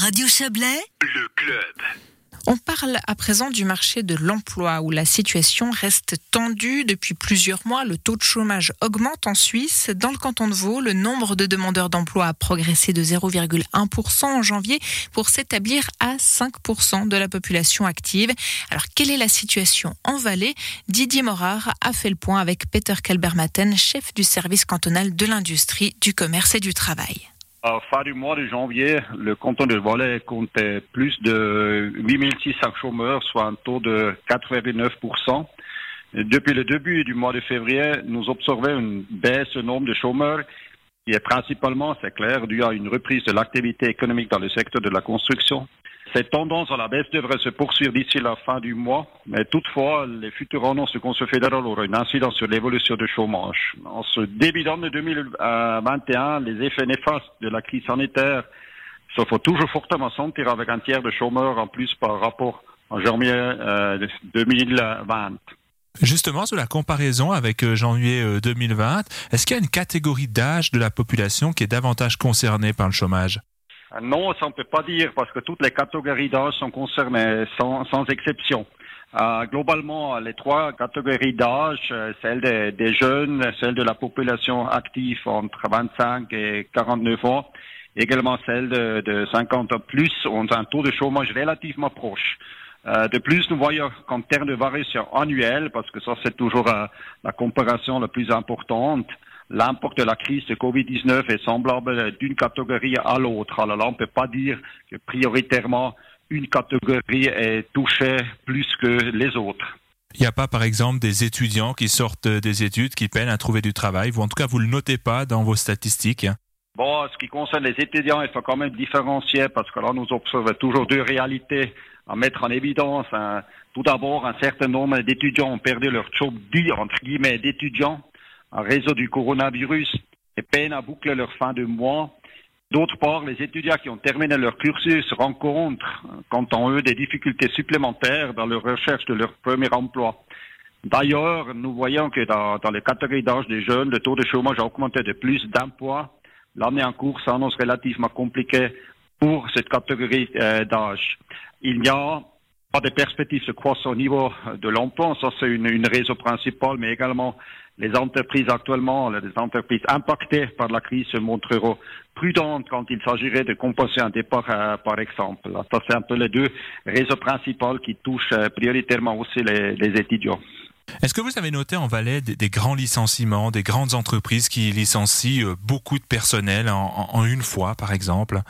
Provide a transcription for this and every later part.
Radio Chablais, le club. On parle à présent du marché de l'emploi où la situation reste tendue depuis plusieurs mois. Le taux de chômage augmente en Suisse. Dans le canton de Vaud, le nombre de demandeurs d'emploi a progressé de 0,1% en janvier pour s'établir à 5% de la population active. Alors, quelle est la situation en Valais? Didier Morard a fait le point avec Peter Kalbermatten, chef du service cantonal de l'industrie, du commerce et du travail. À fin du mois de janvier, le canton de Valais comptait plus de 8600 chômeurs, soit un taux de 4,9%. Depuis le début du mois de février, nous observons une baisse du nombre de chômeurs qui est principalement, c'est clair, due à une reprise de l'activité économique dans le secteur de la construction cette tendance à la baisse devrait se poursuivre d'ici la fin du mois, mais toutefois, les futures annonces du Conseil fédéral auront une incidence sur l'évolution du chômage. En ce début d'année 2021, les effets néfastes de la crise sanitaire se font toujours fortement sentir avec un tiers de chômeurs en plus par rapport en janvier 2020. Euh, Justement, sur la comparaison avec euh, janvier 2020, euh, est-ce qu'il y a une catégorie d'âge de la population qui est davantage concernée par le chômage? Non, ça on peut pas dire parce que toutes les catégories d'âge sont concernées sans, sans exception. Euh, globalement, les trois catégories d'âge, euh, celle des, des, jeunes, celle de la population active entre 25 et 49 ans, également celle de, de 50 ans plus, ont un taux de chômage relativement proche. Euh, de plus, nous voyons qu'en termes de variation annuelle, parce que ça c'est toujours euh, la comparaison la plus importante, l'impact de la crise de Covid-19 est semblable d'une catégorie à l'autre. Alors là, on ne peut pas dire que prioritairement une catégorie est touchée plus que les autres. Il n'y a pas, par exemple, des étudiants qui sortent des études, qui peinent à trouver du travail, ou en tout cas, vous ne le notez pas dans vos statistiques Bon, ce qui concerne les étudiants, il faut quand même différencier parce que là, nous observons toujours deux réalités à mettre en évidence. Tout d'abord, un certain nombre d'étudiants ont perdu leur job dit, entre guillemets, d'étudiants en réseau du coronavirus et peinent à boucler leur fin de mois. D'autre part, les étudiants qui ont terminé leur cursus rencontrent, quant à eux, des difficultés supplémentaires dans leur recherche de leur premier emploi. D'ailleurs, nous voyons que dans, les catégories d'âge des jeunes, le taux de chômage a augmenté de plus d'un point. L'année en cours s'annonce relativement compliquée pour cette catégorie euh, d'âge. Il n'y a pas de perspectives de croissance au niveau de l'emploi. Ça, c'est une, une raison principale, mais également les entreprises actuellement, les entreprises impactées par la crise se montreront prudentes quand il s'agirait de compenser un départ, euh, par exemple. Ça, c'est un peu les deux raisons principales qui touchent euh, prioritairement aussi les, étudiants. Est-ce que vous avez noté en Valais des, grands licenciements, des grandes entreprises qui licencient euh, beaucoup de personnel en une fois, par exemple?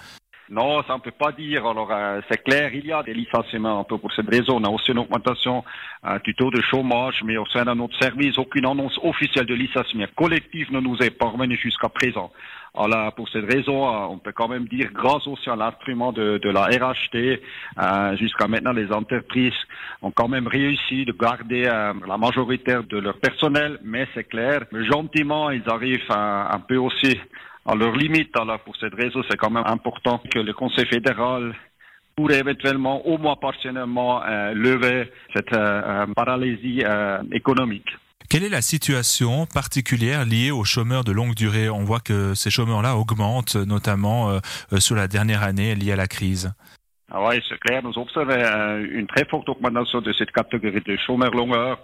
Non, ça on peut pas dire. Alors, euh, c'est clair, il y a des licenciements pour cette raison. On a aussi une augmentation euh, du taux de chômage, mais au sein de notre service, aucune annonce officielle de licenciement collectif ne nous est parvenue jusqu'à présent. Alors, pour cette raison, euh, on peut quand même dire, grâce aussi à l'instrument de, de, la RHT, jusqu'à maintenant, les entreprises ont quand même réussi de garder la majorité de leur personnel, mais c'est clair, gentiment, ils arrivent un peu aussi à leur limite. Alors pour cette raison, c'est quand même important que le Conseil fédéral pourrait éventuellement, au moins partiellement, euh, lever cette euh, euh, paralysie économique. Quelle est la situation particulière liée aux chômeurs de longue durée? On voit que ces chômeurs-là augmentent, notamment sur la dernière année liée à la crise. Ah oui, c'est clair. Nous observons euh, une très forte augmentation de cette catégorie de chômeurs longueurs.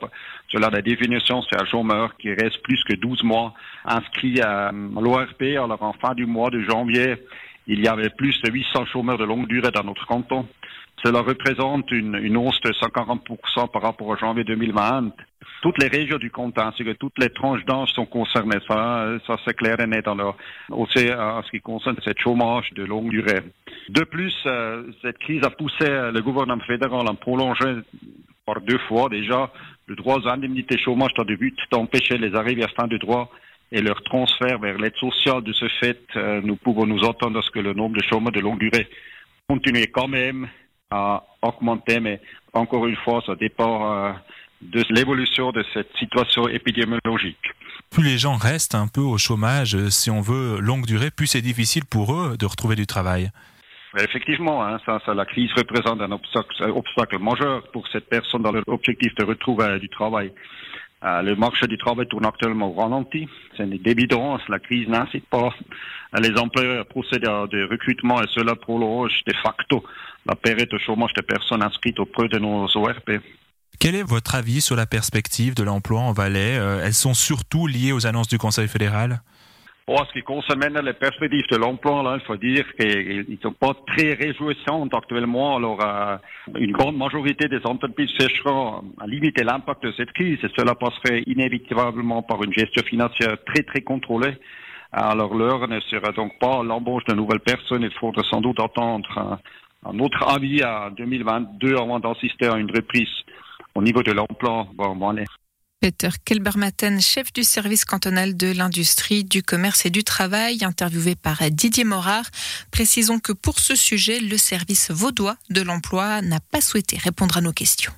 Selon la définition, c'est un chômeur qui reste plus que 12 mois inscrit à l'ORP. Alors, en fin du mois de janvier, il y avait plus de 800 chômeurs de longue durée dans notre canton. Cela représente une, une hausse de 140% par rapport au janvier 2020. Toutes les régions du canton ainsi que toutes les tranches d'âge sont concernées. Ça, ça c'est clair et net. Alors, aussi en ce qui concerne cette chômage de longue durée. De plus, euh, cette crise a poussé le gouvernement fédéral à prolonger par deux fois déjà le droit aux indemnités chômage dans le but d'empêcher les arrivées à fin de droit et leur transfert vers l'aide sociale. De ce fait, euh, nous pouvons nous entendre à ce que le nombre de chômeurs de longue durée continue quand même à augmenter, mais encore une fois, ça dépend euh, de l'évolution de cette situation épidémiologique. Plus les gens restent un peu au chômage, si on veut longue durée, plus c'est difficile pour eux de retrouver du travail. Effectivement, hein, ça, ça, la crise représente un obstacle, un obstacle, majeur pour cette personne dans l'objectif de retrouver du travail. Euh, le marché du travail tourne actuellement au ralenti. C'est une évidence. La crise n'incite pas les employeurs à procéder à des recrutements et cela prolonge de facto la période de chômage des personnes inscrites auprès de nos ORP. Quel est votre avis sur la perspective de l'emploi en Valais? Euh, Elles sont surtout liées aux annonces du Conseil fédéral? En ce qui concerne les perspectives de l'emploi, il faut dire qu'ils ne sont pas très réjouissantes actuellement. Alors, euh, une grande majorité des entreprises chercheront à limiter l'impact de cette crise et cela passerait inévitablement par une gestion financière très, très contrôlée. Alors, l'heure ne sera donc pas l'embauche de nouvelles personnes. Il faudra sans doute attendre un, autre avis à 2022 avant d'assister à une reprise au niveau de l'emploi. Peter Kelbermatten, chef du service cantonal de l'industrie, du commerce et du travail, interviewé par Didier Morard. Précisons que pour ce sujet, le service vaudois de l'emploi n'a pas souhaité répondre à nos questions.